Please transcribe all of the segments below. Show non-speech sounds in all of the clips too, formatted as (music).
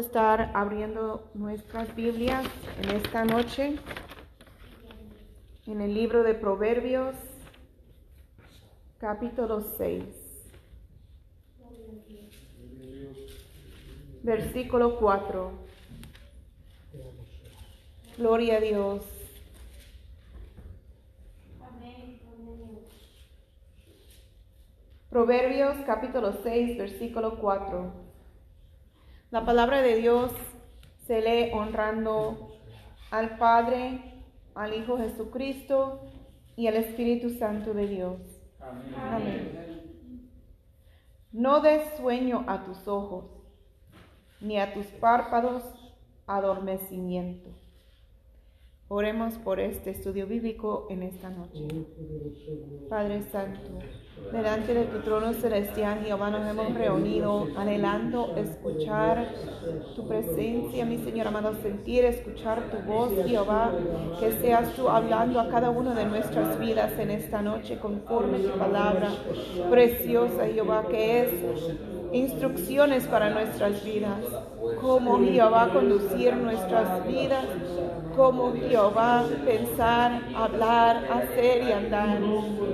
estar abriendo nuestras Biblias en esta noche en el libro de Proverbios, capítulo 6, versículo 4. Gloria a Dios. Proverbios capítulo 6, versículo 4. La palabra de Dios se lee honrando al Padre, al Hijo Jesucristo y al Espíritu Santo de Dios. Amén. No des sueño a tus ojos, ni a tus párpados adormecimiento. Oremos por este estudio bíblico en esta noche. Padre Santo, delante de tu trono celestial, Jehová, nos hemos reunido anhelando escuchar tu presencia, mi Señor amado, sentir, escuchar tu voz, Jehová, que seas tú hablando a cada una de nuestras vidas en esta noche conforme tu palabra preciosa, Jehová, que es instrucciones para nuestras vidas, cómo Jehová conducir nuestras vidas, cómo Jehová pensar, hablar, hacer y andar.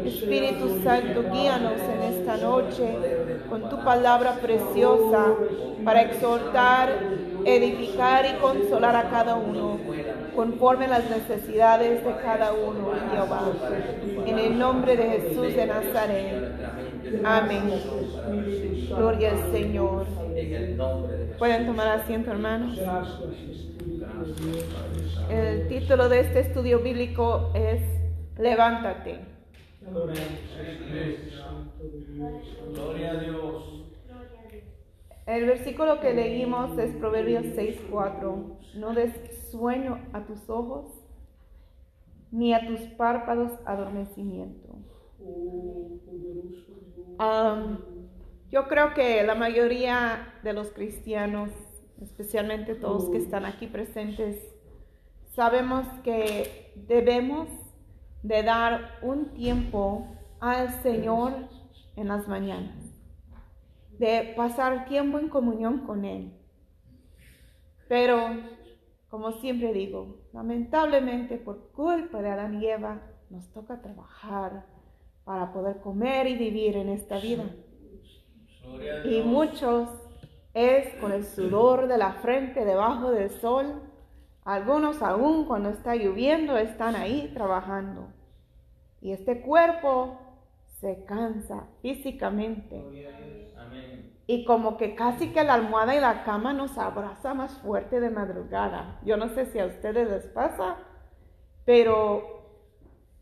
Espíritu Santo, guíanos en esta noche con tu palabra preciosa para exhortar, edificar y consolar a cada uno conforme las necesidades de cada uno, Jehová. En el nombre de Jesús de Nazaret. Amén. Gloria al Señor. Pueden tomar asiento, hermanos. El título de este estudio bíblico es Levántate. Gloria a Dios. El versículo que leímos es Proverbios 6:4. No des sueño a tus ojos, ni a tus párpados adormecimiento. yo creo que la mayoría de los cristianos, especialmente todos que están aquí presentes, sabemos que debemos de dar un tiempo al Señor en las mañanas, de pasar tiempo en comunión con Él. Pero, como siempre digo, lamentablemente por culpa de Adán y Eva, nos toca trabajar para poder comer y vivir en esta vida. Y muchos es con el sudor de la frente debajo del sol. Algunos aún cuando está lloviendo están ahí trabajando. Y este cuerpo se cansa físicamente. Y como que casi que la almohada y la cama nos abraza más fuerte de madrugada. Yo no sé si a ustedes les pasa, pero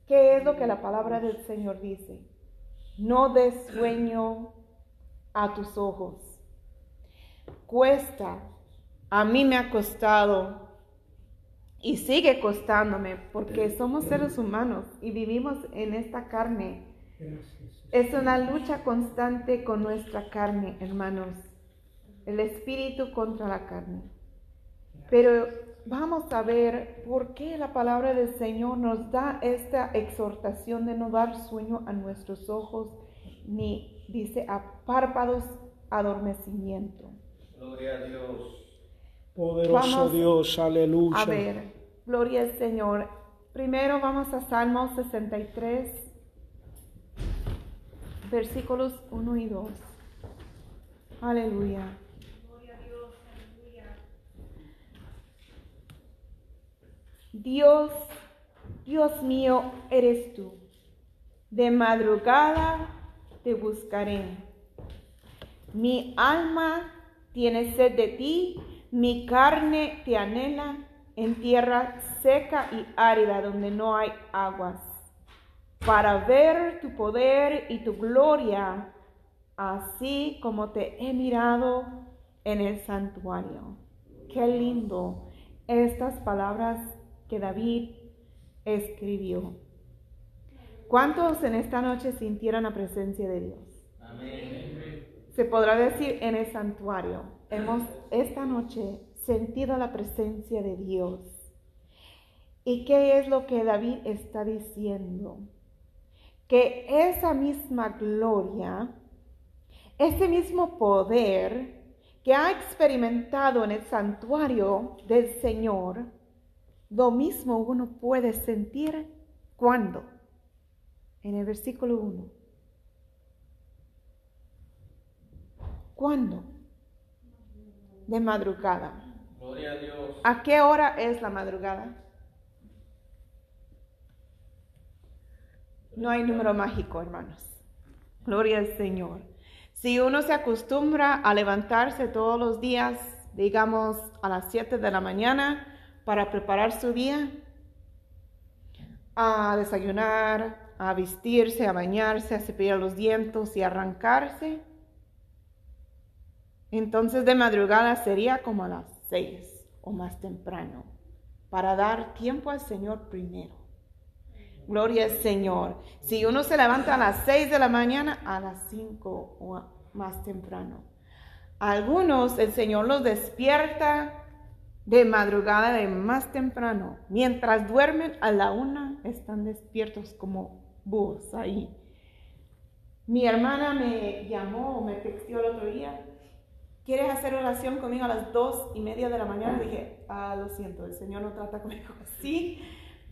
¿qué es lo que la palabra del Señor dice? No des sueño a tus ojos. Cuesta, a mí me ha costado y sigue costándome porque somos seres humanos y vivimos en esta carne. Es una lucha constante con nuestra carne, hermanos. El espíritu contra la carne. Pero vamos a ver por qué la palabra del Señor nos da esta exhortación de no dar sueño a nuestros ojos, ni dice a párpados adormecimiento. Gloria a Dios. Poderoso Dios, aleluya. A ver, gloria al Señor. Primero vamos a Salmo 63, versículos 1 y 2. Aleluya. Dios, Dios mío, eres tú. De madrugada te buscaré. Mi alma tiene sed de ti, mi carne te anhela en tierra seca y árida donde no hay aguas, para ver tu poder y tu gloria, así como te he mirado en el santuario. Qué lindo estas palabras que David escribió. ¿Cuántos en esta noche sintieron la presencia de Dios? Amén. Se podrá decir en el santuario. Hemos esta noche sentido la presencia de Dios. ¿Y qué es lo que David está diciendo? Que esa misma gloria, ese mismo poder que ha experimentado en el santuario del Señor, lo mismo uno puede sentir cuando. En el versículo 1. ¿Cuándo? De madrugada. Gloria a Dios. ¿A qué hora es la madrugada? No hay número mágico, hermanos. Gloria al Señor. Si uno se acostumbra a levantarse todos los días, digamos a las 7 de la mañana, para preparar su día, a desayunar, a vestirse, a bañarse, a cepillar los dientes y arrancarse, entonces de madrugada sería como a las 6 o más temprano, para dar tiempo al Señor primero. Gloria al Señor. Si uno se levanta a las 6 de la mañana, a las 5 o más temprano. Algunos el Señor los despierta de madrugada de más temprano. Mientras duermen a la una, están despiertos como búhos ahí. Mi hermana me llamó me textió el otro día. ¿Quieres hacer oración conmigo a las dos y media de la mañana? dije, ah, lo siento, el Señor no trata conmigo así,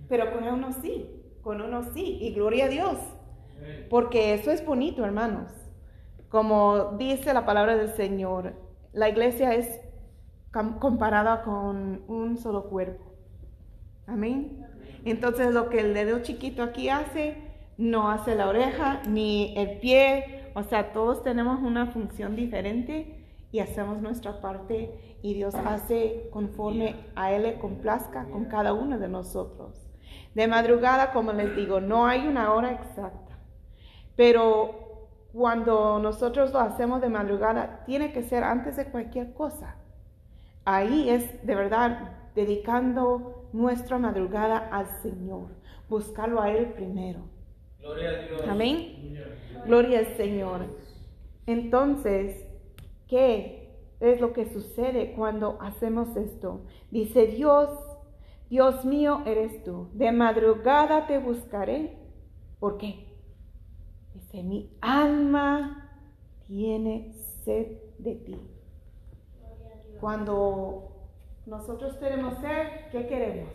pero con uno sí con uno sí, y gloria a Dios, porque eso es bonito, hermanos. Como dice la palabra del Señor, la iglesia es comparada con un solo cuerpo. Amén. Entonces lo que el dedo chiquito aquí hace, no hace la oreja ni el pie. O sea, todos tenemos una función diferente y hacemos nuestra parte y Dios hace conforme a Él le complazca con cada uno de nosotros. De madrugada, como les digo, no hay una hora exacta, pero cuando nosotros lo hacemos de madrugada, tiene que ser antes de cualquier cosa. Ahí es de verdad dedicando nuestra madrugada al Señor, buscarlo a Él primero. Gloria a Dios. Amén. Gloria al Señor. Entonces, ¿qué es lo que sucede cuando hacemos esto? Dice Dios Dios mío eres tú, de madrugada te buscaré. ¿Por qué? Dice, mi alma tiene sed de ti. Cuando nosotros tenemos sed, ¿qué queremos?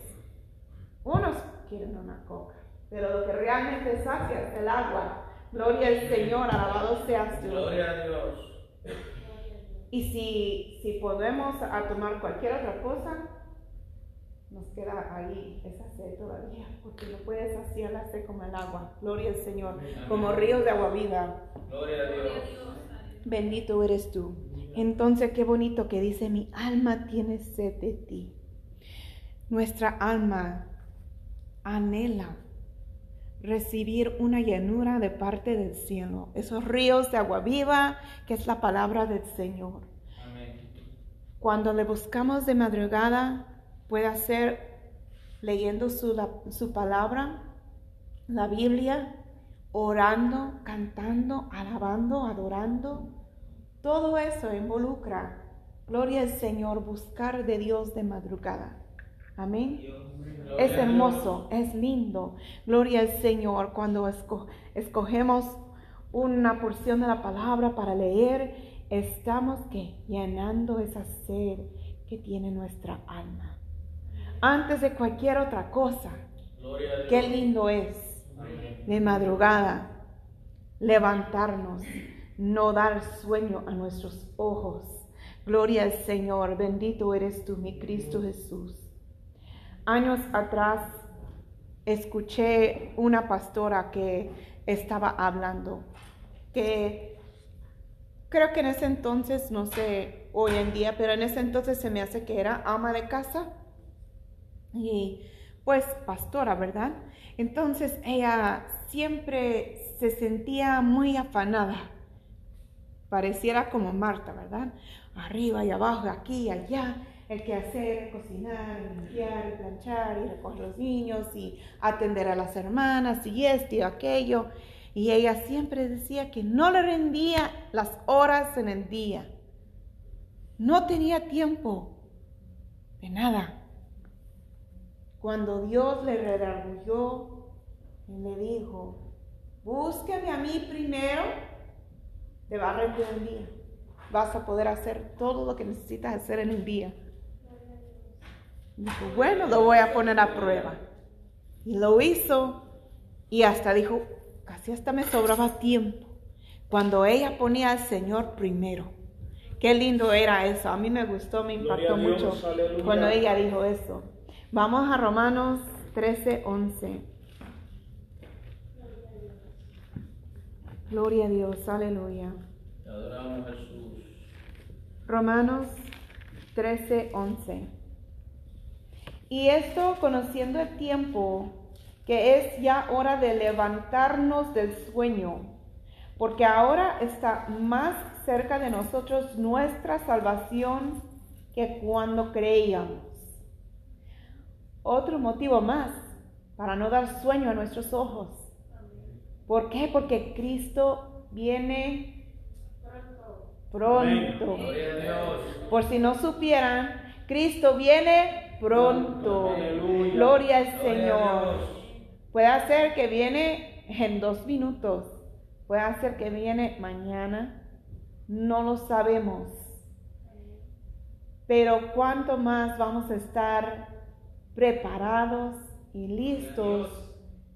Unos quieren una coca, pero lo que realmente sacia es el agua. Gloria al Señor, alabado seas tú. Gloria a Dios. Y si, si podemos a tomar cualquier otra cosa, nos queda ahí esa sed todavía, porque no puedes saciar sed como el agua. Gloria al Señor, como ríos de agua viva. Gloria a Dios. Bendito eres tú. Entonces, qué bonito que dice, mi alma tiene sed de ti. Nuestra alma anhela recibir una llanura de parte del cielo, esos ríos de agua viva, que es la palabra del Señor. Amén. Cuando le buscamos de madrugada, puede ser leyendo su, su palabra, la Biblia, orando, cantando, alabando, adorando. Todo eso involucra, gloria al Señor, buscar de Dios de madrugada. Amén. Es hermoso, es lindo. Gloria al Señor cuando escogemos una porción de la palabra para leer, estamos que llenando esa sed que tiene nuestra alma antes de cualquier otra cosa. Qué lindo es de madrugada levantarnos, no dar sueño a nuestros ojos. Gloria al Señor, bendito eres tú, mi Cristo Jesús. Años atrás escuché una pastora que estaba hablando, que creo que en ese entonces, no sé hoy en día, pero en ese entonces se me hace que era ama de casa y pues pastora, ¿verdad? Entonces ella siempre se sentía muy afanada. Pareciera como Marta, ¿verdad? Arriba y abajo, aquí y allá, el que hacer, cocinar, limpiar, planchar y recoger los niños y atender a las hermanas y esto y aquello. Y ella siempre decía que no le rendía las horas en el día. No tenía tiempo de nada. Cuando Dios le redarguyó y le dijo, búsqueme a mí primero, te va a rendir el día. vas a poder hacer todo lo que necesitas hacer en un día. Dijo, bueno, lo voy a poner a prueba. Y lo hizo y hasta dijo, casi hasta me sobraba tiempo. Cuando ella ponía al Señor primero. Qué lindo era eso. A mí me gustó, me impactó mucho cuando ella dijo eso. Vamos a Romanos 13, 11. Gloria a Dios, aleluya. Te adoramos Jesús. Romanos 13, 11. Y esto conociendo el tiempo, que es ya hora de levantarnos del sueño, porque ahora está más cerca de nosotros nuestra salvación que cuando creíamos. Otro motivo más para no dar sueño a nuestros ojos. ¿Por qué? Porque Cristo viene pronto. Por si no supieran, Cristo viene pronto. Gloria al Señor. Puede ser que viene en dos minutos. Puede ser que viene mañana. No lo sabemos. Pero cuánto más vamos a estar preparados y listos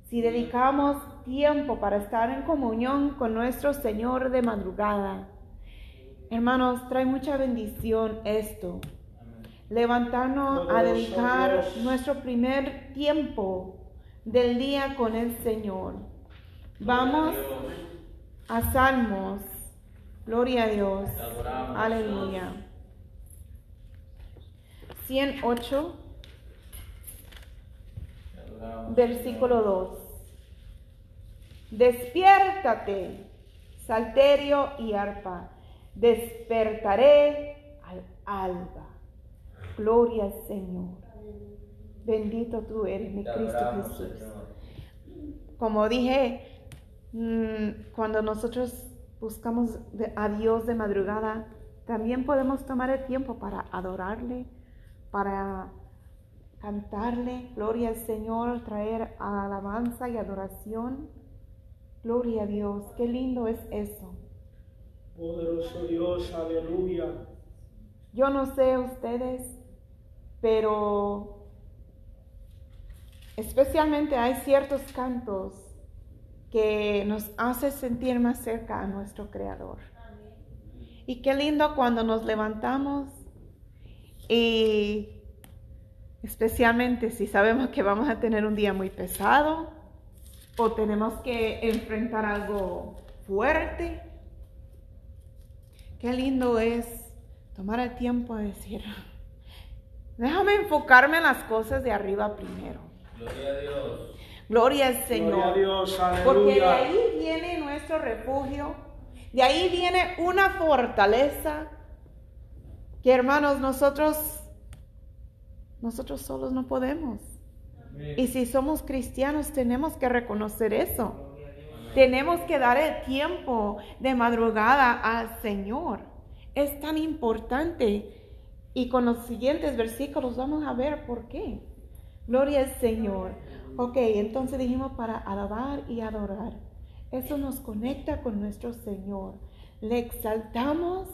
si dedicamos tiempo para estar en comunión con nuestro Señor de madrugada. Hermanos, trae mucha bendición esto. Levantarnos a dedicar nuestro primer tiempo del día con el Señor. Vamos a Salmos. Gloria a Dios. Aleluya. 108, Te adoramos, versículo 2. Despiértate, salterio y arpa. Despertaré al alba. Gloria al Señor. Bendito tú eres, mi Cristo Jesús. Como dije, mm, cuando nosotros buscamos a Dios de madrugada, también podemos tomar el tiempo para adorarle, para cantarle, gloria al Señor, traer alabanza y adoración. Gloria a Dios, qué lindo es eso. Poderoso Dios, aleluya. Yo no sé ustedes, pero especialmente hay ciertos cantos que nos hace sentir más cerca a nuestro Creador. Y qué lindo cuando nos levantamos y especialmente si sabemos que vamos a tener un día muy pesado o tenemos que enfrentar algo fuerte. Qué lindo es tomar el tiempo de decir, déjame enfocarme en las cosas de arriba primero. Gloria a Dios. Gloria al Señor. Gloria a Dios, Porque de ahí viene nuestro refugio, de ahí viene una fortaleza que hermanos nosotros nosotros solos no podemos. Y si somos cristianos tenemos que reconocer eso. Tenemos que dar el tiempo de madrugada al Señor. Es tan importante. Y con los siguientes versículos vamos a ver por qué. Gloria al Señor. Ok, entonces dijimos para alabar y adorar. Eso nos conecta con nuestro Señor. Le exaltamos,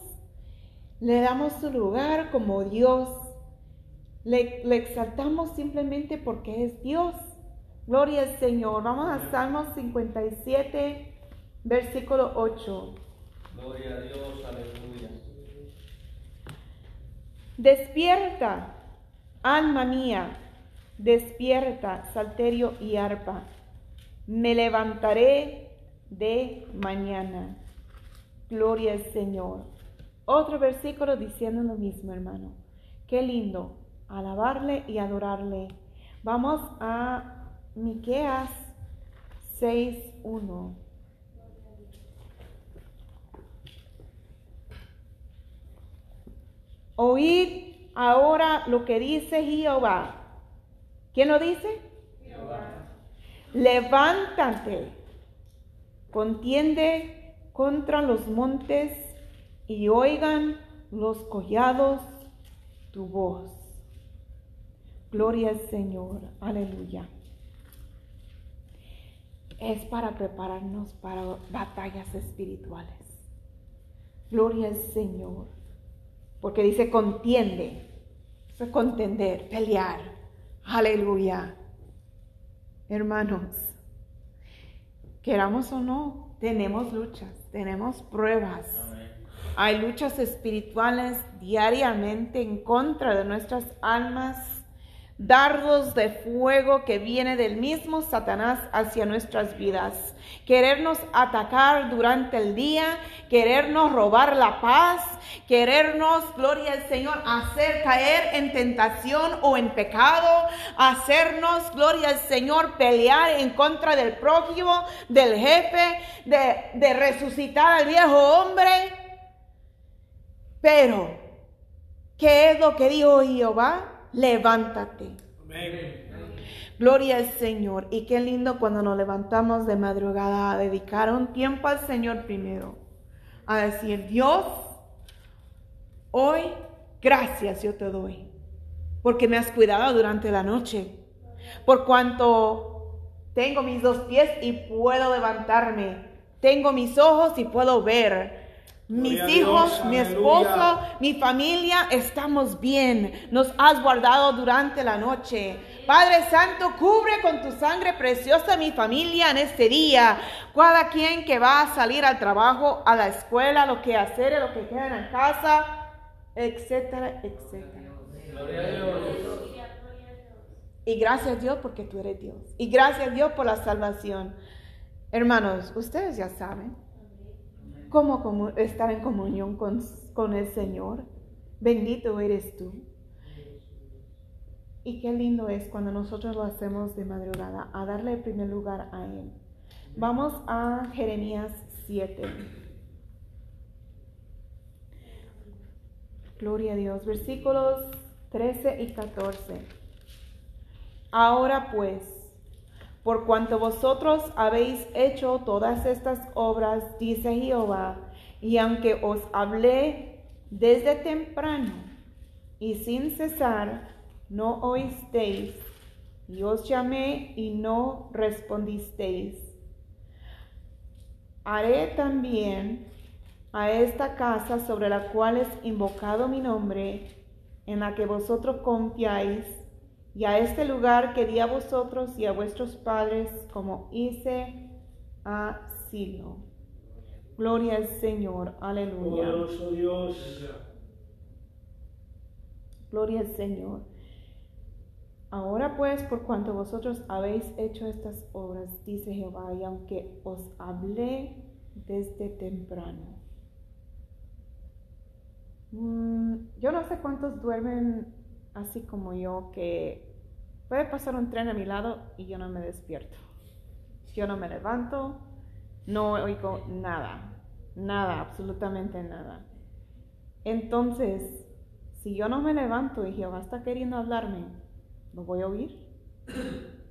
le damos su lugar como Dios. Le, le exaltamos simplemente porque es Dios. Gloria al Señor. Vamos a Salmos 57, versículo 8. Gloria a Dios. Aleluya. Despierta, alma mía, despierta, salterio y arpa. Me levantaré de mañana. Gloria al Señor. Otro versículo diciendo lo mismo, hermano. Qué lindo, alabarle y adorarle. Vamos a Miqueas 6:1. Oíd ahora lo que dice Jehová. ¿Quién lo dice? Levántate, contiende contra los montes y oigan los collados tu voz. Gloria al Señor, aleluya. Es para prepararnos para batallas espirituales. Gloria al Señor. Porque dice contiende. Es contender, pelear. Aleluya. Hermanos, queramos o no, tenemos luchas, tenemos pruebas. Hay luchas espirituales diariamente en contra de nuestras almas, dardos de fuego que viene del mismo Satanás hacia nuestras vidas. Querernos atacar durante el día, querernos robar la paz, querernos, gloria al Señor, hacer caer en tentación o en pecado, hacernos, gloria al Señor, pelear en contra del prójimo, del jefe, de, de resucitar al viejo hombre. Pero, ¿qué es lo que dijo Jehová? Levántate. Gloria al Señor. Y qué lindo cuando nos levantamos de madrugada a dedicar un tiempo al Señor primero. A decir, Dios, hoy gracias yo te doy. Porque me has cuidado durante la noche. Por cuanto tengo mis dos pies y puedo levantarme. Tengo mis ojos y puedo ver. Mis Gloria a hijos, Dios, mi aleluya. esposo, mi familia, estamos bien. Nos has guardado durante la noche. Padre Santo, cubre con tu sangre preciosa mi familia en este día. Cada quien que va a salir al trabajo, a la escuela, lo que hacer, lo que queda en casa, etcétera, etcétera. Gloria a Dios. Y gracias Dios porque tú eres Dios. Y gracias Dios por la salvación. Hermanos, ustedes ya saben cómo estar en comunión con, con el Señor. Bendito eres tú. Y qué lindo es cuando nosotros lo hacemos de madrugada, a darle el primer lugar a Él. Vamos a Jeremías 7. Gloria a Dios. Versículos 13 y 14. Ahora pues, por cuanto vosotros habéis hecho todas estas obras, dice Jehová, y aunque os hablé desde temprano y sin cesar, no oísteis, y os llamé y no respondisteis. Haré también a esta casa sobre la cual es invocado mi nombre, en la que vosotros confiáis, y a este lugar que di a vosotros y a vuestros padres, como hice a Silo. Gloria al Señor, aleluya. Poderoso Dios. Gloria al Señor. Ahora pues, por cuanto vosotros habéis hecho estas obras, dice Jehová, y aunque os hablé desde temprano. Mm, yo no sé cuántos duermen así como yo, que puede pasar un tren a mi lado y yo no me despierto. Yo no me levanto, no oigo nada, nada, absolutamente nada. Entonces, si yo no me levanto y Jehová está queriendo hablarme, ¿lo voy a oír? (clears throat)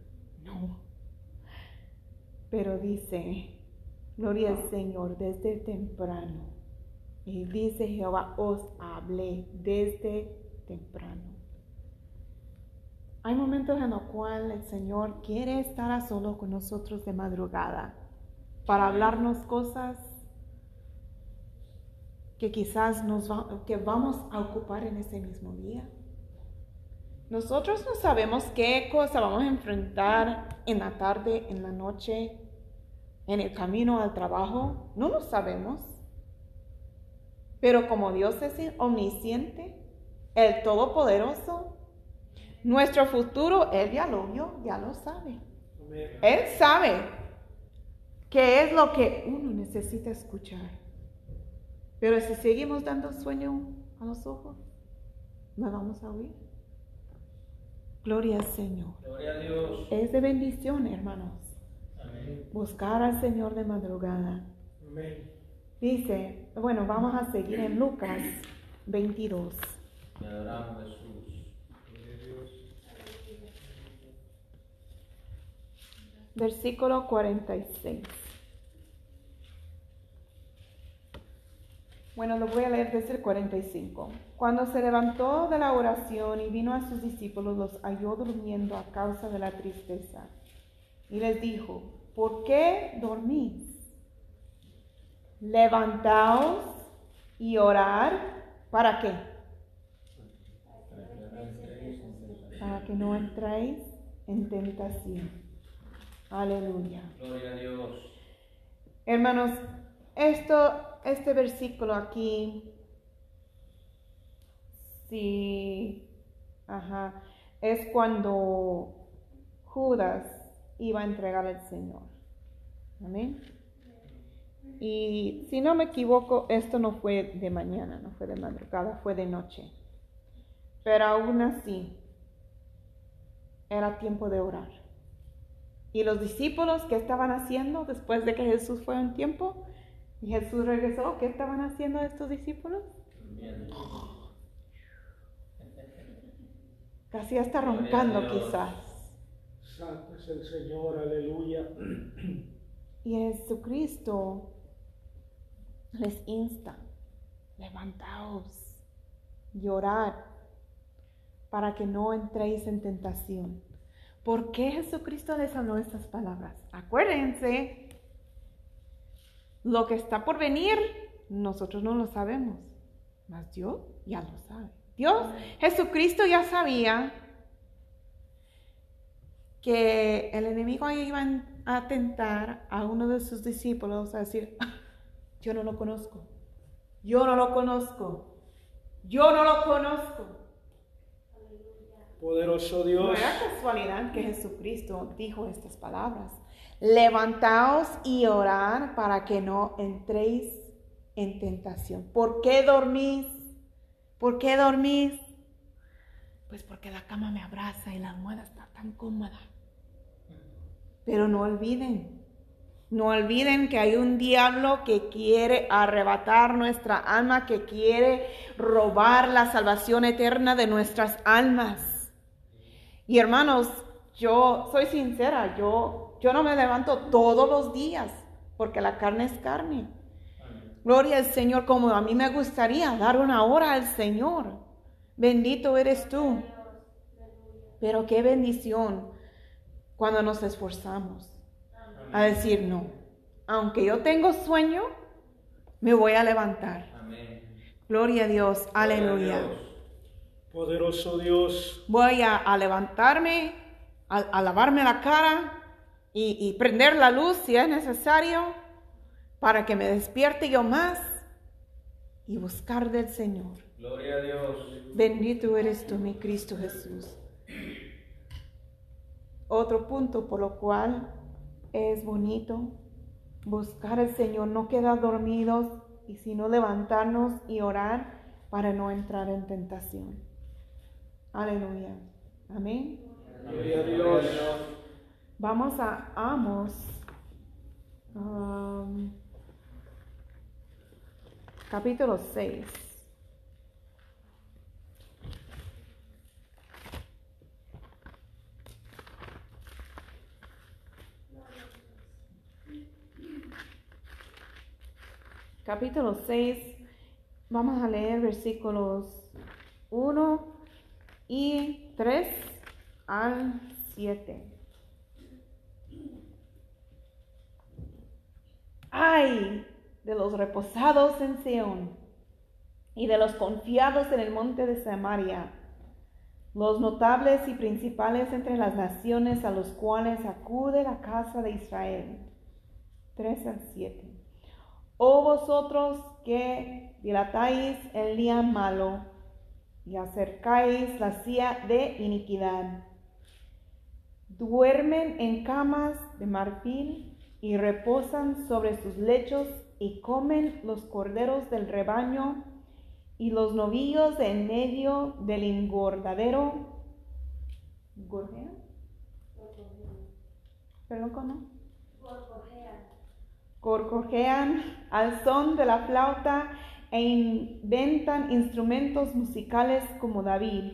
No. Pero dice, gloria al Señor desde temprano. Y dice Jehová, os hablé desde temprano. Hay momentos en los cuales el Señor quiere estar a solo con nosotros de madrugada para hablarnos cosas que quizás nos va- que vamos a ocupar en ese mismo día. Nosotros no sabemos qué cosa vamos a enfrentar en la tarde, en la noche, en el camino al trabajo. No lo sabemos. Pero como Dios es omnisciente, el Todopoderoso, nuestro futuro, Él ya lo vio, ya lo sabe. Él sabe qué es lo que uno necesita escuchar. Pero si seguimos dando sueño a los ojos, no vamos a oír. Gloria al Señor. Gloria a Dios. Es de bendición, hermanos, Amén. buscar al Señor de madrugada. Amén. Dice, bueno, vamos a seguir en Lucas 22. Te adoramos, Jesús. Versículo 46. Bueno, lo voy a leer desde el 45. Cuando se levantó de la oración y vino a sus discípulos, los halló durmiendo a causa de la tristeza. Y les dijo, ¿por qué dormís? Levantaos y orar, ¿para qué? Para que no entréis en tentación. Aleluya. Gloria a Dios. Hermanos, esto, este versículo aquí, sí, ajá, es cuando Judas iba a entregar al Señor. Amén. Y si no me equivoco, esto no fue de mañana, no fue de madrugada, fue de noche. Pero aún así, era tiempo de orar. Y los discípulos, ¿qué estaban haciendo después de que Jesús fue un tiempo? Y Jesús regresó, ¿qué estaban haciendo estos discípulos? Casi hasta roncando quizás. Santo es el Señor, aleluya. Y Jesucristo les insta, levantaos, llorad, para que no entréis en tentación. ¿Por qué Jesucristo les habló estas palabras? Acuérdense, lo que está por venir, nosotros no lo sabemos, mas Dios ya lo sabe. Dios, Jesucristo ya sabía que el enemigo iba a tentar a uno de sus discípulos a decir, "Ah, yo no lo conozco, yo no lo conozco, yo no lo conozco. Poderoso No Dios. era casualidad que Jesucristo dijo estas palabras. Levantaos y orad para que no entréis en tentación. ¿Por qué dormís? ¿Por qué dormís? Pues porque la cama me abraza y la almohada está tan cómoda. Pero no olviden, no olviden que hay un diablo que quiere arrebatar nuestra alma, que quiere robar la salvación eterna de nuestras almas. Y hermanos, yo soy sincera, yo, yo no me levanto todos los días porque la carne es carne. Gloria al Señor, como a mí me gustaría dar una hora al Señor. Bendito eres tú. Pero qué bendición cuando nos esforzamos a decir no. Aunque yo tengo sueño, me voy a levantar. Gloria a Dios, aleluya. Dios. Poderoso Dios. Voy a, a levantarme, a, a lavarme la cara y, y prender la luz si es necesario para que me despierte yo más y buscar del Señor. Gloria a Dios. Bendito eres tú, mi Cristo Jesús. Otro punto por lo cual es bonito buscar al Señor, no quedar dormidos y sino levantarnos y orar para no entrar en tentación. Aleluya. Amén. Gloria a Dios. Vamos a Amos. um, capítulo 6. Capítulo 6. Vamos a leer versículos 1 y 3 al 7. Ay de los reposados en Seón y de los confiados en el monte de Samaria, los notables y principales entre las naciones a los cuales acude la casa de Israel. 3 al 7. Oh vosotros que dilatáis el día malo y acercáis la silla de iniquidad, duermen en camas de marfil y reposan sobre sus lechos y comen los corderos del rebaño y los novillos de en medio del engordadero. ¿Gorjea? ¿Perdón, cómo? Corcojean al son de la flauta e inventan instrumentos musicales como David.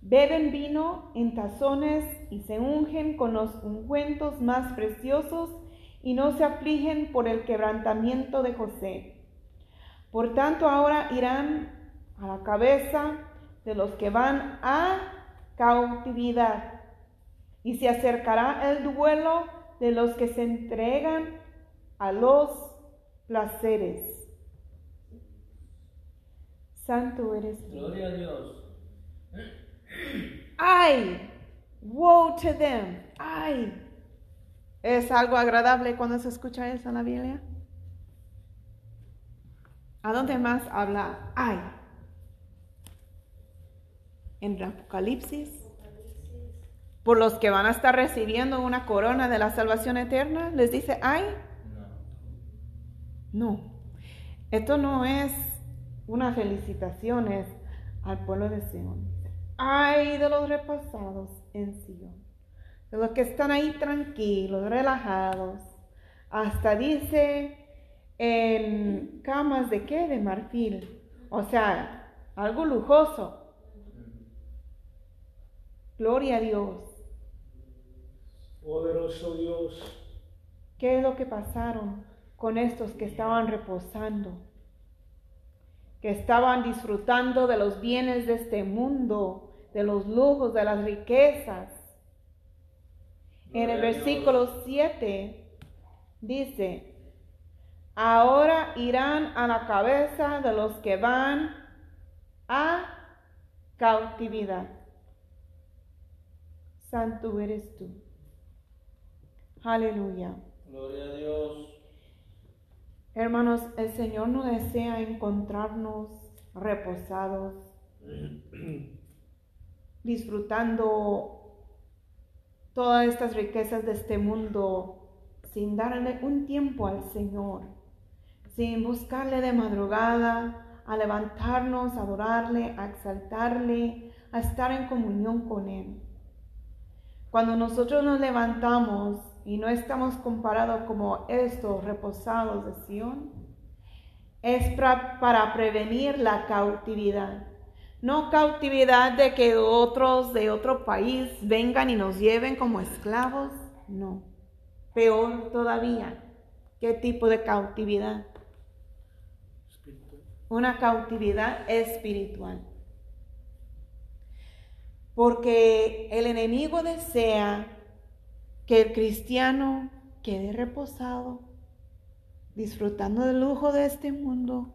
Beben vino en tazones y se ungen con los ungüentos más preciosos y no se afligen por el quebrantamiento de José. Por tanto, ahora irán a la cabeza de los que van a cautividad y se acercará el duelo de los que se entregan a los placeres. Santo eres tú. Gloria a Dios. ¡Ay! Woe to them. ¡Ay! ¿Es algo agradable cuando se escucha eso en la Biblia? ¿A dónde más habla ay? En el Apocalipsis. Por los que van a estar recibiendo una corona de la salvación eterna, les dice ay. No. No. Esto no es una felicitación es al pueblo de Sion. Ay de los repasados en Sion. De los que están ahí tranquilos, relajados. Hasta dice en camas de qué? De marfil. O sea, algo lujoso. Gloria a Dios. Poderoso Dios. ¿Qué es lo que pasaron con estos que estaban reposando? Que estaban disfrutando de los bienes de este mundo, de los lujos, de las riquezas. En el versículo 7 dice, ahora irán a la cabeza de los que van a cautividad. Santo eres tú. Aleluya. Gloria a Dios. Hermanos, el Señor no desea encontrarnos reposados, (clears throat) disfrutando todas estas riquezas de este mundo sin darle un tiempo al Señor, sin buscarle de madrugada, a levantarnos, a adorarle, a exaltarle, a estar en comunión con Él. Cuando nosotros nos levantamos y no estamos comparados como estos reposados de Sión, es pra- para prevenir la cautividad. No cautividad de que otros de otro país vengan y nos lleven como esclavos, no. Peor todavía, ¿qué tipo de cautividad? Espíritu. Una cautividad espiritual. Porque el enemigo desea que el cristiano quede reposado, disfrutando del lujo de este mundo,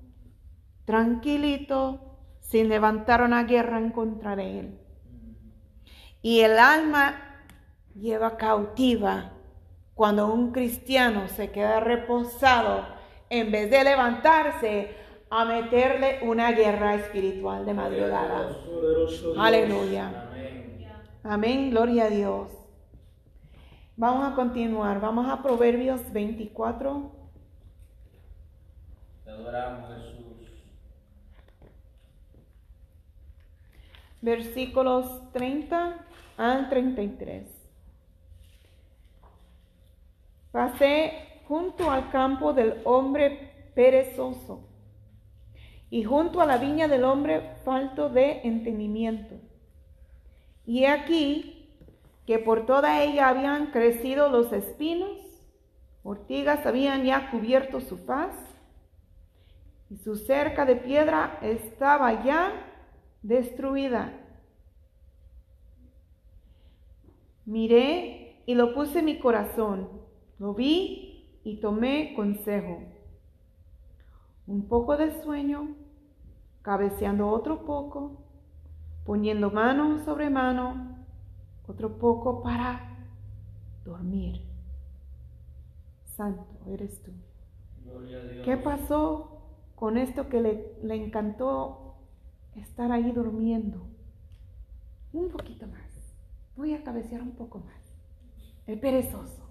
tranquilito, sin levantar una guerra en contra de él. Y el alma lleva cautiva cuando un cristiano se queda reposado en vez de levantarse a meterle una guerra espiritual de madrugada. Aleluya. Amén. Amén, gloria a Dios. Vamos a continuar, vamos a Proverbios 24, Te adoramos, Jesús. versículos 30 al 33. Pasé junto al campo del hombre perezoso y junto a la viña del hombre falto de entendimiento. Y aquí que por toda ella habían crecido los espinos, ortigas habían ya cubierto su faz, y su cerca de piedra estaba ya destruida. Miré y lo puse en mi corazón, lo vi y tomé consejo. Un poco de sueño, cabeceando otro poco, poniendo mano sobre mano, otro poco para dormir. Santo eres tú. Gloria a Dios. ¿Qué pasó con esto que le, le encantó estar ahí durmiendo? Un poquito más. Voy a cabecear un poco más. El perezoso.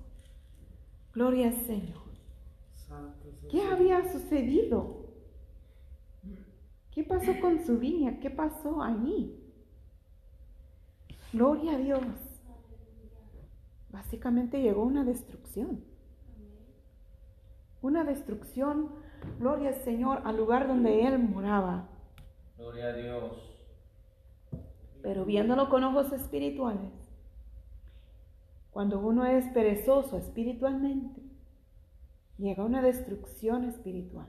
Gloria al Señor. ¿Qué había sucedido? ¿Qué pasó con su viña? ¿Qué pasó allí? Gloria a Dios. Básicamente llegó una destrucción. Una destrucción, gloria al Señor, al lugar donde Él moraba. Gloria a Dios. Pero viéndolo con ojos espirituales, cuando uno es perezoso espiritualmente, llega una destrucción espiritual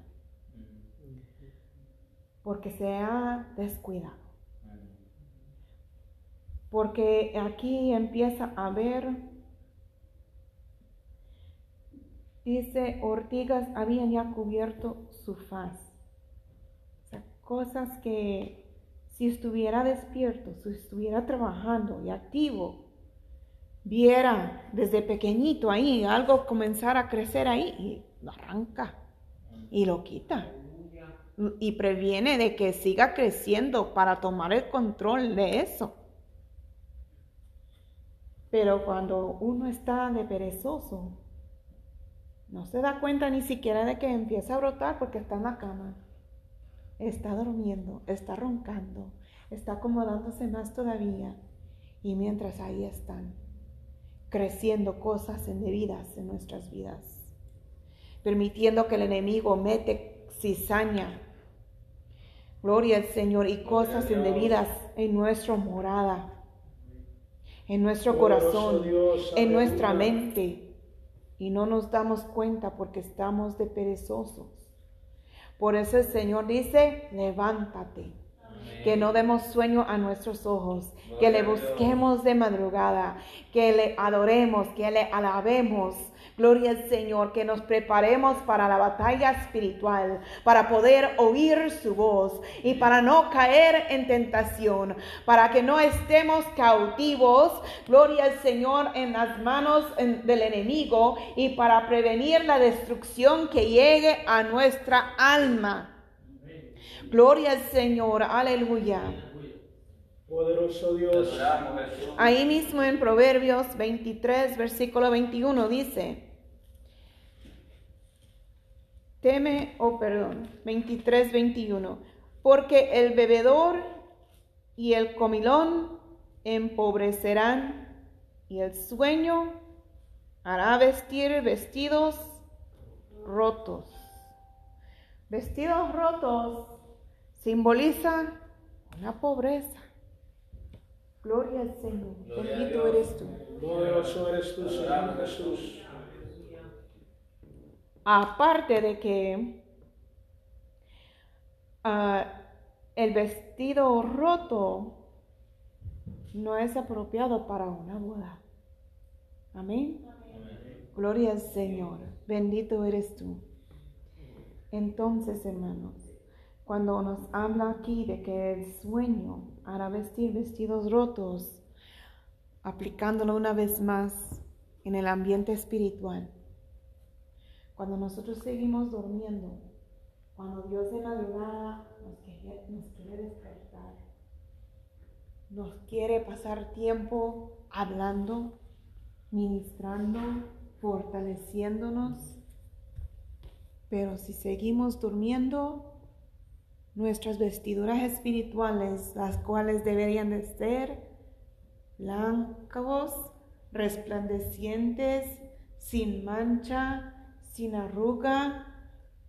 porque se ha descuidado. Porque aquí empieza a ver, dice, ortigas habían ya cubierto su faz. O sea, cosas que si estuviera despierto, si estuviera trabajando y activo, viera desde pequeñito ahí algo comenzar a crecer ahí y lo arranca y lo quita y previene de que siga creciendo para tomar el control de eso. Pero cuando uno está de perezoso, no se da cuenta ni siquiera de que empieza a brotar porque está en la cama, está durmiendo, está roncando, está acomodándose más todavía. Y mientras ahí están, creciendo cosas indebidas en nuestras vidas, permitiendo que el enemigo mete cizaña, gloria al Señor, y cosas indebidas en nuestra morada, en nuestro corazón, en nuestra mente, y no nos damos cuenta porque estamos de perezosos. Por eso el Señor dice, levántate que no demos sueño a nuestros ojos, que le busquemos de madrugada, que le adoremos, que le alabemos. Gloria al Señor, que nos preparemos para la batalla espiritual, para poder oír su voz y para no caer en tentación, para que no estemos cautivos, gloria al Señor, en las manos del enemigo y para prevenir la destrucción que llegue a nuestra alma. Gloria al Señor, aleluya. Poderoso Dios. Ahí mismo en Proverbios 23, versículo 21 dice, teme, oh perdón, 23, 21, porque el bebedor y el comilón empobrecerán y el sueño hará vestir vestidos rotos. Vestidos rotos simboliza una pobreza. Gloria al Señor. Bendito eres tú. Poderoso eres tú, Señor Jesús. Aparte de que ah, el vestido roto no es apropiado para una boda. Amén. Amén. Gloria al Señor. Bendito eres tú. Entonces, hermanos, cuando nos habla aquí de que el sueño hará vestir vestidos rotos, aplicándolo una vez más en el ambiente espiritual, cuando nosotros seguimos durmiendo, cuando Dios de madrugada nos quiere, nos quiere despertar, nos quiere pasar tiempo hablando, ministrando, fortaleciéndonos, pero si seguimos durmiendo, nuestras vestiduras espirituales, las cuales deberían de ser blancos, resplandecientes, sin mancha, sin arruga,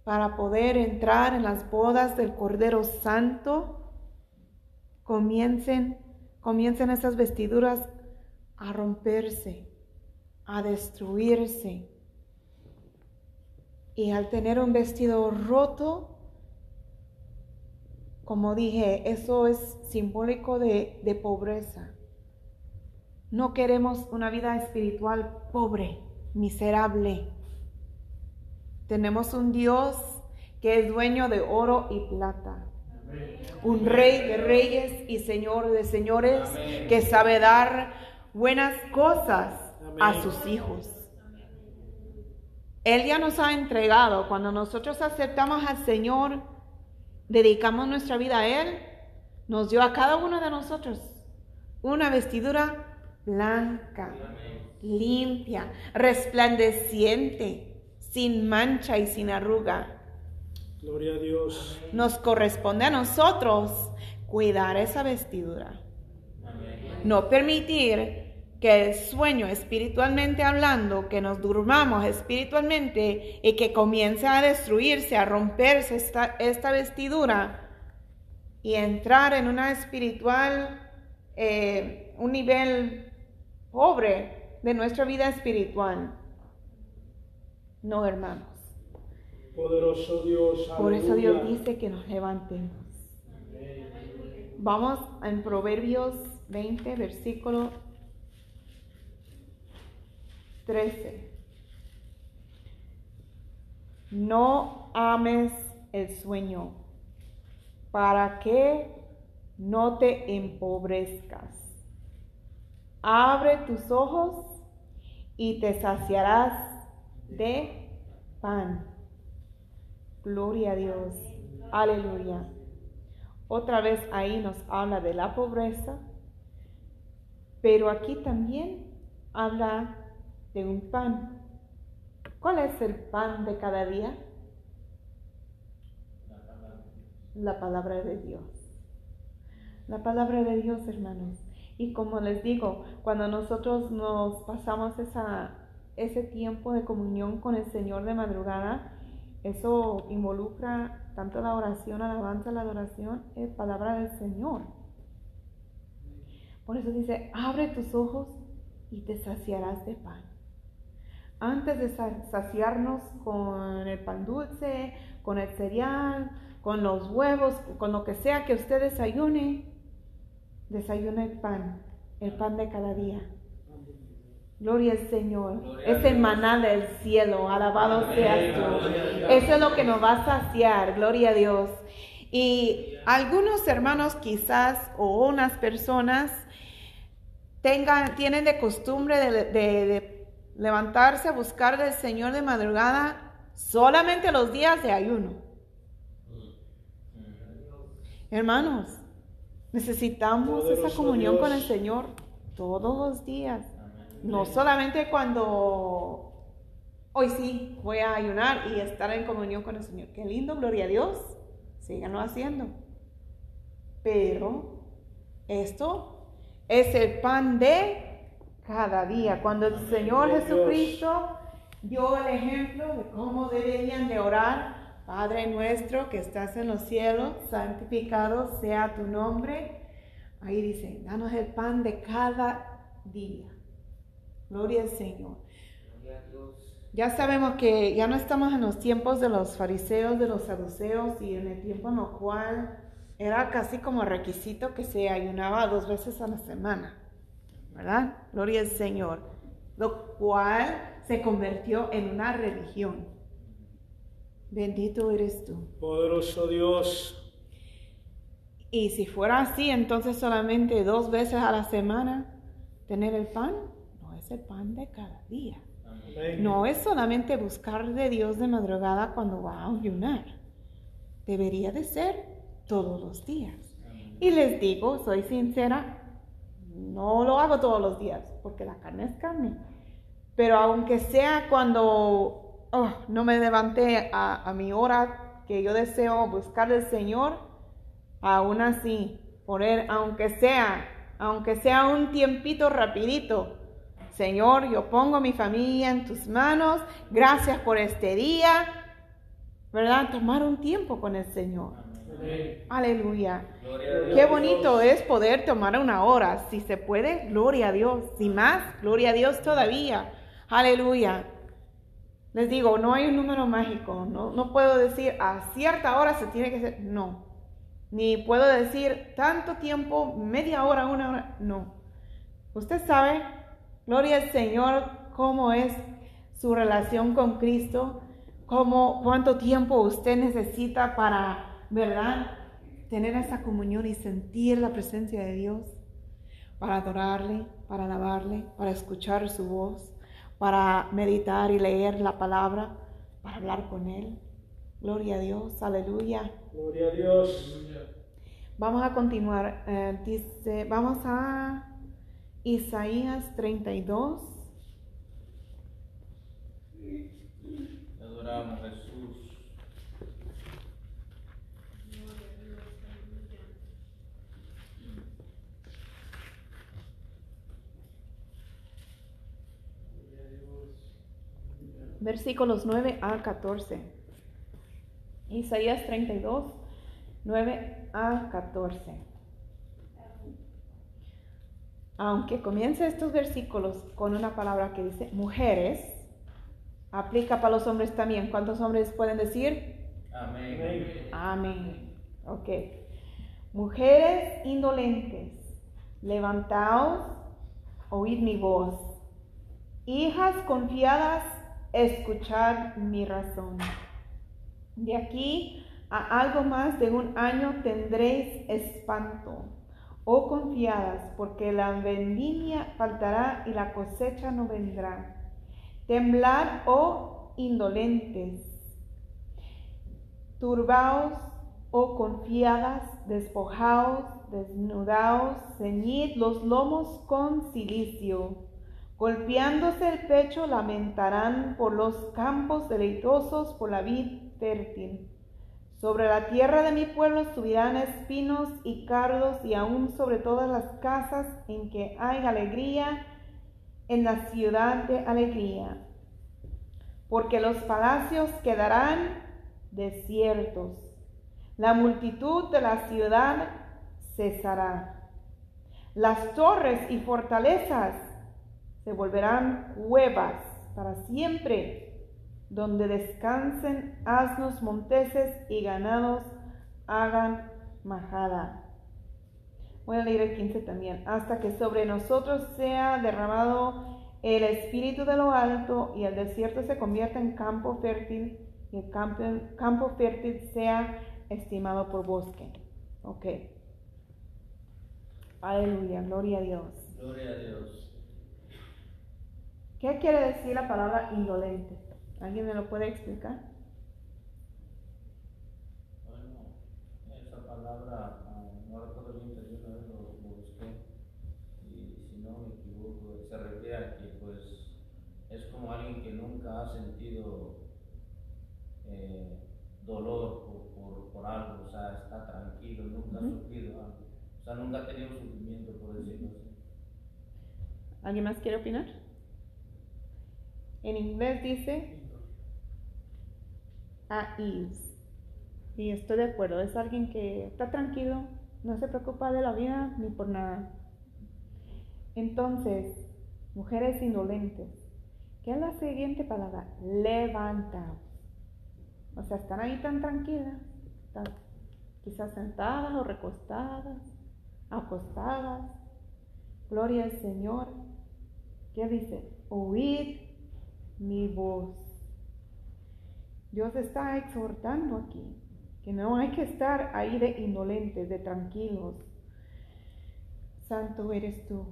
para poder entrar en las bodas del Cordero Santo, comiencen, comiencen esas vestiduras a romperse, a destruirse. Y al tener un vestido roto, como dije, eso es simbólico de, de pobreza. No queremos una vida espiritual pobre, miserable. Tenemos un Dios que es dueño de oro y plata. Un rey de reyes y señor de señores Amén. que sabe dar buenas cosas a sus hijos. Él ya nos ha entregado. Cuando nosotros aceptamos al Señor, dedicamos nuestra vida a Él, nos dio a cada uno de nosotros una vestidura blanca, limpia, resplandeciente, sin mancha y sin arruga. Gloria a Dios. Nos corresponde a nosotros cuidar esa vestidura. Amén. No permitir que el sueño espiritualmente hablando, que nos durmamos espiritualmente y que comience a destruirse, a romperse esta, esta vestidura y entrar en una espiritual, eh, un nivel pobre de nuestra vida espiritual. No, hermanos. Poderoso Dios. Por eso Dios dice que nos levantemos. Vamos en Proverbios 20, versículo 13. No ames el sueño, para que no te empobrezcas. Abre tus ojos y te saciarás de pan. Gloria a Dios. Aleluya. Otra vez ahí nos habla de la pobreza, pero aquí también habla de un pan. ¿Cuál es el pan de cada día? La palabra de Dios. La palabra de Dios, hermanos. Y como les digo, cuando nosotros nos pasamos esa, ese tiempo de comunión con el Señor de madrugada, eso involucra tanto la oración, alabanza, la adoración, es palabra del Señor. Por eso dice, abre tus ojos y te saciarás de pan. Antes de saciarnos con el pan dulce, con el cereal, con los huevos, con lo que sea que usted desayune, desayuna el pan, el pan de cada día. Gloria al Señor. es el maná del cielo. Alabado sea tú. Eso es lo que nos va a saciar. Gloria a Dios. Y algunos hermanos quizás o unas personas tengan, tienen de costumbre de levantarse a buscar del Señor de madrugada solamente los días de ayuno. Hermanos, necesitamos esa comunión con el Señor todos los días. No solamente cuando hoy sí voy a ayunar y estar en comunión con el Señor. Qué lindo, gloria a Dios. Síganlo haciendo. Pero esto es el pan de cada día. Cuando el Señor Jesucristo dio el ejemplo de cómo deberían de orar, Padre nuestro que estás en los cielos, santificado sea tu nombre. Ahí dice, danos el pan de cada día. Gloria al Señor. Ya sabemos que ya no estamos en los tiempos de los fariseos, de los saduceos y en el tiempo en lo cual era casi como requisito que se ayunaba dos veces a la semana. ¿Verdad? Gloria al Señor. Lo cual se convirtió en una religión. Bendito eres tú. Poderoso Dios. Y si fuera así, entonces solamente dos veces a la semana tener el pan el pan de cada día. No es solamente buscar de Dios de madrugada cuando va a ayunar. Debería de ser todos los días. Y les digo, soy sincera, no lo hago todos los días porque la carne es carne. Pero aunque sea cuando oh, no me levanté a, a, mi hora que yo deseo buscar al Señor, aún así, por él, aunque sea, aunque sea un tiempito rapidito, Señor, yo pongo mi familia en tus manos. Gracias por este día. ¿Verdad? Tomar un tiempo con el Señor. Aleluya. Qué bonito es poder tomar una hora. Si se puede, gloria a Dios. Si más, gloria a Dios todavía. Aleluya. Les digo, no hay un número mágico. No, no puedo decir a cierta hora se tiene que hacer. No. Ni puedo decir tanto tiempo, media hora, una hora. No. Usted sabe Gloria al Señor, cómo es su relación con Cristo, cómo, cuánto tiempo usted necesita para, ¿verdad? Tener esa comunión y sentir la presencia de Dios, para adorarle, para alabarle, para escuchar su voz, para meditar y leer la palabra, para hablar con Él. Gloria a Dios, aleluya. Gloria a Dios. Vamos a continuar. Eh, dice, vamos a Isaías 32. Adoramos Jesús. Versículos 9 a 14. Isaías 32, 9 a 14 aunque comience estos versículos con una palabra que dice mujeres, aplica para los hombres también. ¿Cuántos hombres pueden decir? Amén. Amén. Ok. Mujeres indolentes, levantaos, oíd mi voz. Hijas confiadas, escuchad mi razón. De aquí A algo más de un año tendréis espanto. Oh confiadas, porque la vendimia faltará y la cosecha no vendrá. Temblad, oh indolentes. Turbaos, oh confiadas, despojaos, desnudaos, ceñid los lomos con silicio. Golpeándose el pecho lamentarán por los campos deleitosos, por la vid fértil. Sobre la tierra de mi pueblo subirán espinos y cardos y aún sobre todas las casas en que hay alegría, en la ciudad de alegría. Porque los palacios quedarán desiertos. La multitud de la ciudad cesará. Las torres y fortalezas se volverán cuevas para siempre donde descansen asnos monteses y ganados hagan majada. Voy a leer el 15 también. Hasta que sobre nosotros sea derramado el espíritu de lo alto y el desierto se convierta en campo fértil y el campo, campo fértil sea estimado por bosque. Ok. Aleluya, gloria a Dios. Gloria a Dios. ¿Qué quiere decir la palabra indolente? ¿Alguien me lo puede explicar? Bueno, esa palabra, ah, no recuerdo bien, pero yo una vez lo, busqué y si no me equivoco, se refiere a que pues es como alguien que nunca ha sentido eh, dolor por, por, por algo, o sea, está tranquilo, nunca ha sufrido algo, o sea, nunca ha tenido sufrimiento, por decirlo así. ¿Alguien más quiere opinar? En inglés dice at ease. Y estoy de acuerdo, es alguien que está tranquilo, no se preocupa de la vida ni por nada. Entonces, mujeres indolentes, ¿qué es la siguiente palabra? Levantaos. O sea, están ahí tan tranquilas, quizás sentadas o recostadas, acostadas. Gloria al Señor. ¿Qué dice? Oíd mi voz. Dios está exhortando aquí que no hay que estar ahí de indolentes, de tranquilos. Santo eres tú.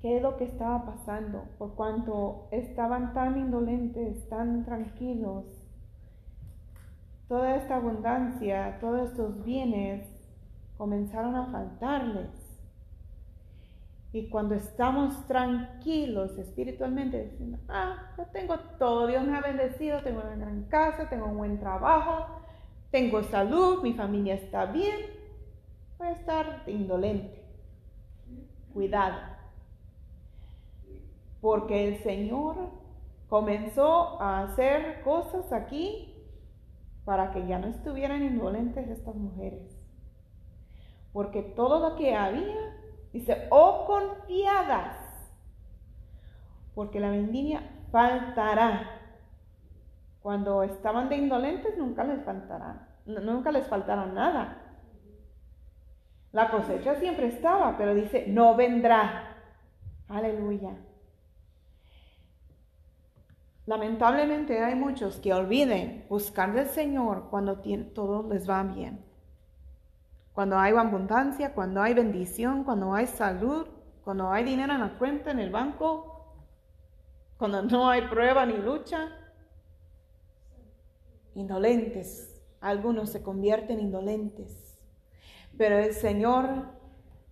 ¿Qué es lo que estaba pasando? Por cuanto estaban tan indolentes, tan tranquilos, toda esta abundancia, todos estos bienes comenzaron a faltarles. Y cuando estamos tranquilos espiritualmente, diciendo, ah, yo tengo todo, Dios me ha bendecido, tengo una gran casa, tengo un buen trabajo, tengo salud, mi familia está bien, voy a estar indolente. Cuidado. Porque el Señor comenzó a hacer cosas aquí para que ya no estuvieran indolentes estas mujeres. Porque todo lo que había Dice, oh confiadas, porque la vendimia faltará. Cuando estaban de indolentes nunca les faltará, nunca les faltará nada. La cosecha siempre estaba, pero dice, no vendrá. Aleluya. Lamentablemente hay muchos que olviden buscar del Señor cuando todo les va bien cuando hay abundancia, cuando hay bendición, cuando hay salud, cuando hay dinero en la cuenta, en el banco, cuando no hay prueba ni lucha. Indolentes, algunos se convierten indolentes. Pero el Señor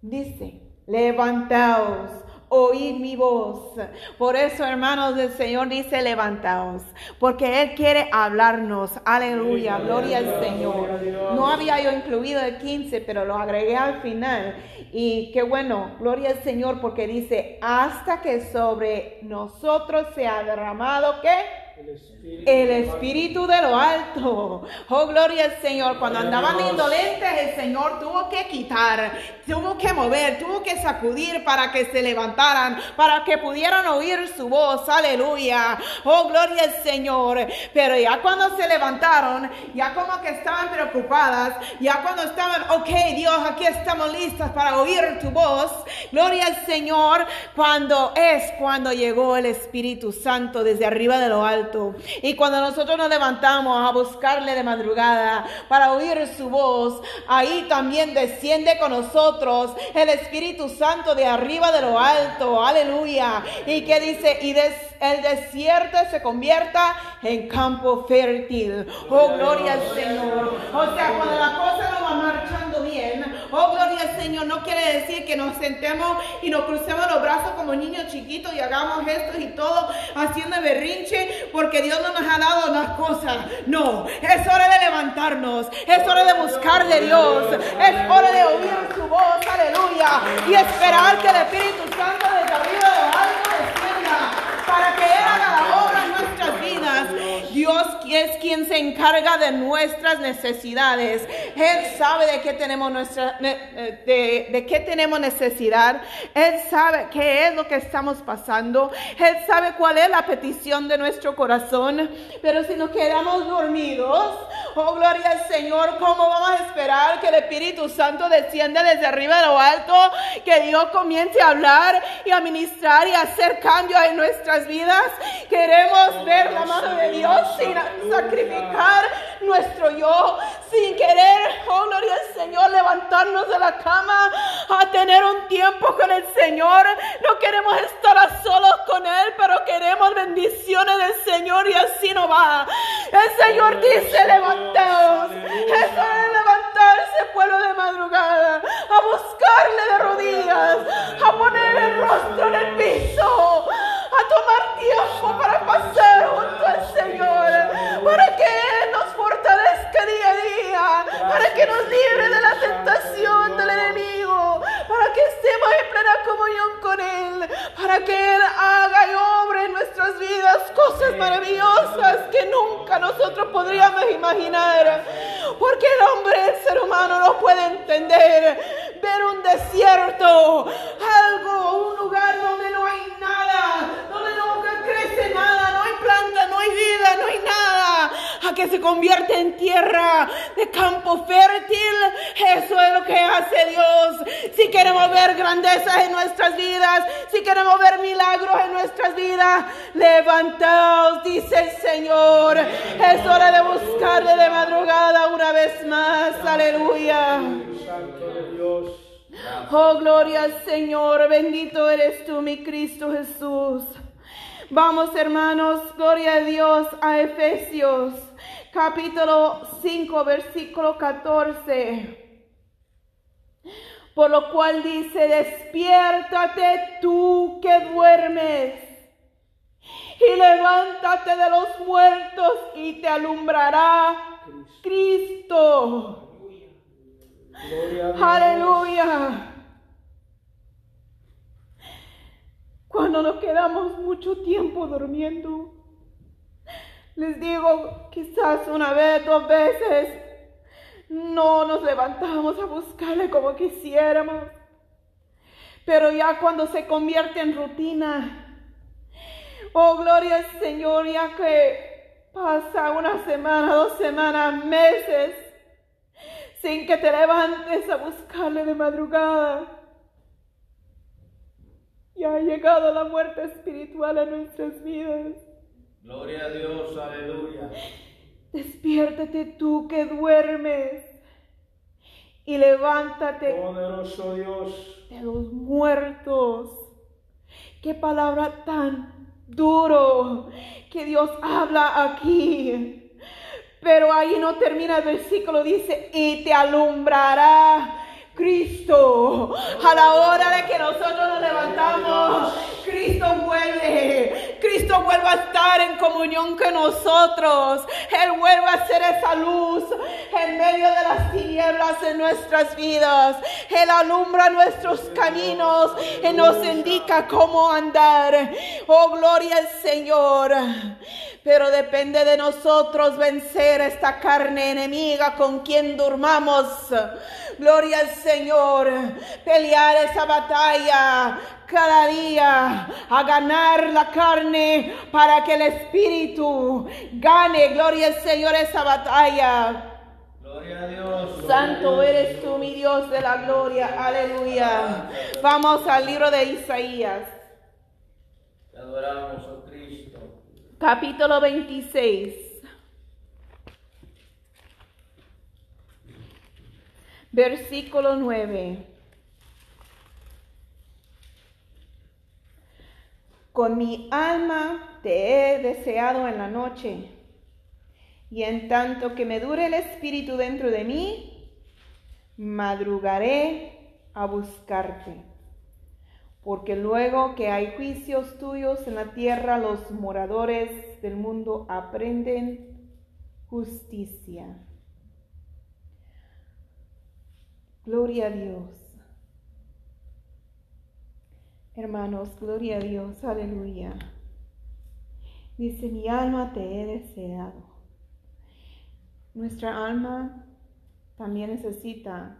dice, levantaos, oíd mi voz. Por eso, hermanos, el Señor dice, levantaos, porque Él quiere hablarnos. Aleluya, gloria al Señor. No había yo incluido el 15, pero lo agregué al final. Y qué bueno, gloria al Señor, porque dice, hasta que sobre nosotros se ha derramado, ¿qué? El Espíritu, El Espíritu de lo alto. Oh, gloria al Señor. Cuando andaban indolentes, el Señor tuvo que quitar, tuvo que mover, tuvo que sacudir para que se levantaran, para que pudieran oír su voz. Aleluya. Oh, gloria al Señor. Pero ya cuando se levantaron, ya como que estaban preocupadas, ya cuando estaban, ok, Dios, aquí estamos listas para oír tu voz. Gloria al Señor. Cuando es cuando llegó el Espíritu Santo desde arriba de lo alto alto. Y cuando nosotros nos levantamos a buscarle de madrugada para oír su voz, ahí también desciende con nosotros el Espíritu Santo de arriba de lo alto. Aleluya. Y que dice, y el desierto se convierta en campo fértil. Oh, gloria al Señor. O sea, cuando la cosa no va marchando bien, oh, gloria al Señor, no quiere decir que nos sentemos y nos crucemos los brazos como niños chiquitos y hagamos esto y todo haciendo berrinche porque Dios no nos ha dado las cosas. No, es hora de levantarnos, es hora de buscar de Dios, es hora de oír su voz, aleluya, y esperar que el Espíritu Santo es quien se encarga de nuestras necesidades. Él sabe de qué tenemos nuestra de, de qué tenemos necesidad. Él sabe qué es lo que estamos pasando. Él sabe cuál es la petición de nuestro corazón. Pero si nos quedamos dormidos, oh gloria al Señor, ¿cómo vamos a esperar que el Espíritu Santo descienda desde arriba de lo alto? Que Dios comience a hablar y a ministrar y a hacer cambios en nuestras vidas. Queremos ver la mano de Dios sin sacrificar nuestro yo, sin querer, oh gloria al Señor, levantarnos de la cama a tener un tiempo con el Señor. No queremos estar a solos con Él, pero queremos bendiciones del Señor y así no va. El Señor dice, levantaos. Es hora de levantarse, pueblo de madrugada, a buscarle de rodillas, a poner el rostro en el piso, a tomar tiempo para pasar junto al Señor, para que Él nos fortalezca día a día, para que nos libre de la tentación del enemigo, para que estemos en plena comunión con Él, para que Él haga y obre en nuestras vidas cosas maravillosas que nunca nosotros podríamos imaginar, porque el hombre, el ser humano no puede entender ver un desierto, algo, un lugar donde no hay nada, donde no crece nada, no hay planta, no hay vida, no hay nada, que se convierte en tierra de campo fértil. Eso es lo que hace Dios. Si queremos ver grandezas en nuestras vidas, si queremos ver milagros en nuestras vidas, levantaos, dice el Señor. Es hora de buscarle de madrugada una vez más. Aleluya. Oh, gloria al Señor. Bendito eres tú, mi Cristo Jesús. Vamos, hermanos, gloria a Dios, a Efesios, capítulo 5, versículo 14. Por lo cual dice, despiértate tú que duermes y levántate de los muertos y te alumbrará Cristo. Aleluya. Cuando nos quedamos mucho tiempo durmiendo, les digo, quizás una vez, dos veces, no nos levantamos a buscarle como quisiéramos. Pero ya cuando se convierte en rutina, oh gloria al Señor, ya que pasa una semana, dos semanas, meses, sin que te levantes a buscarle de madrugada. Ya ha llegado la muerte espiritual a nuestras vidas. Gloria a Dios, aleluya. Despiértate tú que duermes y levántate. Poderoso Dios. De los muertos. Qué palabra tan duro que Dios habla aquí. Pero ahí no termina el versículo, dice, y te alumbrará Cristo, a la hora de que nosotros nos levantamos, Cristo vuelve, Cristo vuelve a estar en comunión con nosotros, Él vuelve a ser esa luz en medio de las tinieblas en nuestras vidas, Él alumbra nuestros caminos y nos indica cómo andar. Oh, gloria al Señor. Pero depende de nosotros vencer esta carne enemiga con quien durmamos. Gloria al Señor. Pelear esa batalla cada día a ganar la carne para que el Espíritu gane. Gloria al Señor esa batalla. Gloria a Dios. Santo eres tú, mi Dios de la gloria. Aleluya. Vamos al libro de Isaías. Te adoramos, oh Cristo. capítulo 26. Versículo 9. Con mi alma te he deseado en la noche, y en tanto que me dure el espíritu dentro de mí, madrugaré a buscarte. Porque luego que hay juicios tuyos en la tierra, los moradores del mundo aprenden justicia. Gloria a Dios. Hermanos, gloria a Dios, aleluya. Dice, mi alma te he deseado. Nuestra alma también necesita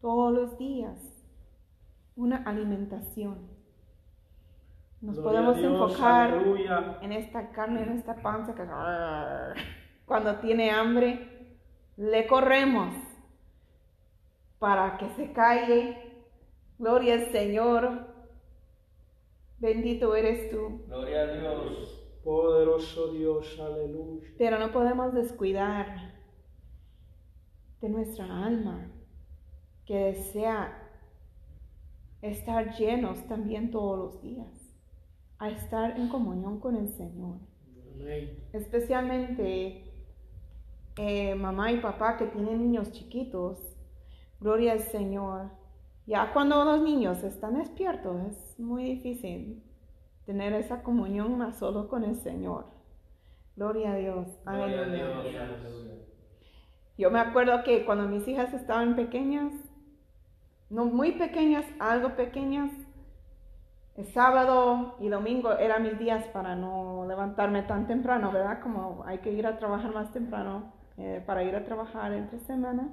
todos los días una alimentación. Nos Gloria podemos Dios, enfocar aleluya. en esta carne, en esta panza que (laughs) cuando tiene hambre, le corremos para que se calle. Gloria al Señor. Bendito eres tú. Gloria a Dios. Poderoso Dios, aleluya. Pero no podemos descuidar de nuestra alma que desea estar llenos también todos los días, a estar en comunión con el Señor. Amén. Especialmente eh, mamá y papá que tienen niños chiquitos, gloria al Señor. Ya cuando los niños están despiertos es muy difícil tener esa comunión más solo con el Señor. Gloria a Dios. Gloria a Aleluya. Dios. Yo me acuerdo que cuando mis hijas estaban pequeñas, no muy pequeñas, algo pequeñas, el sábado y domingo eran mis días para no levantarme tan temprano, ¿verdad? Como hay que ir a trabajar más temprano eh, para ir a trabajar entre semana.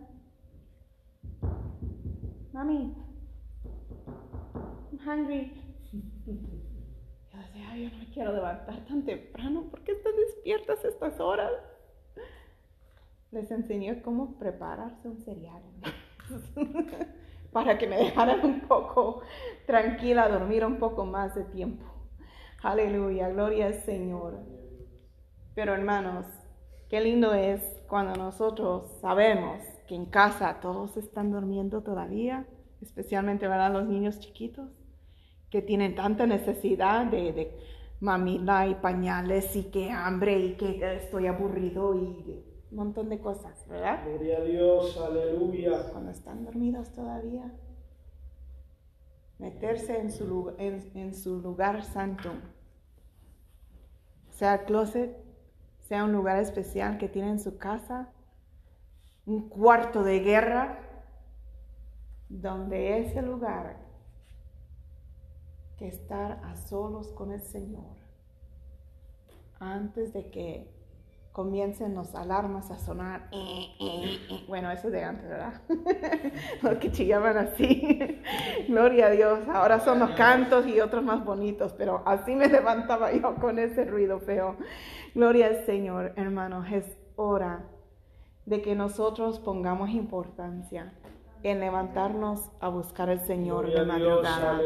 Mami, hungry. (laughs) Yo decía, "Ay, yo no me quiero levantar tan temprano, ¿por qué están despiertas estas horas? Les enseñé cómo prepararse un cereal (laughs) para que me dejaran un poco tranquila, dormir un poco más de tiempo. Aleluya, gloria al Señor. Pero hermanos, qué lindo es cuando nosotros sabemos que en casa todos están durmiendo todavía, especialmente ¿verdad? los niños chiquitos que tienen tanta necesidad de, de mamila y pañales y que hambre y que estoy aburrido y un montón de cosas, ¿verdad? Gloria a Dios, aleluya. Cuando están dormidos todavía, meterse en su, en- en su lugar santo, sea closet, sea un lugar especial que tiene en su casa, un cuarto de guerra, donde ese lugar que estar a solos con el Señor antes de que comiencen las alarmas a sonar. eh, eh, eh. Bueno, eso de antes, ¿verdad? (laughs) los que chillaban así. (laughs) Gloria a Dios. Ahora son los cantos y otros más bonitos, pero así me levantaba yo con ese ruido feo. Gloria al Señor, hermanos. Es hora de que nosotros pongamos importancia en levantarnos a buscar al Señor Gloria de madrugada.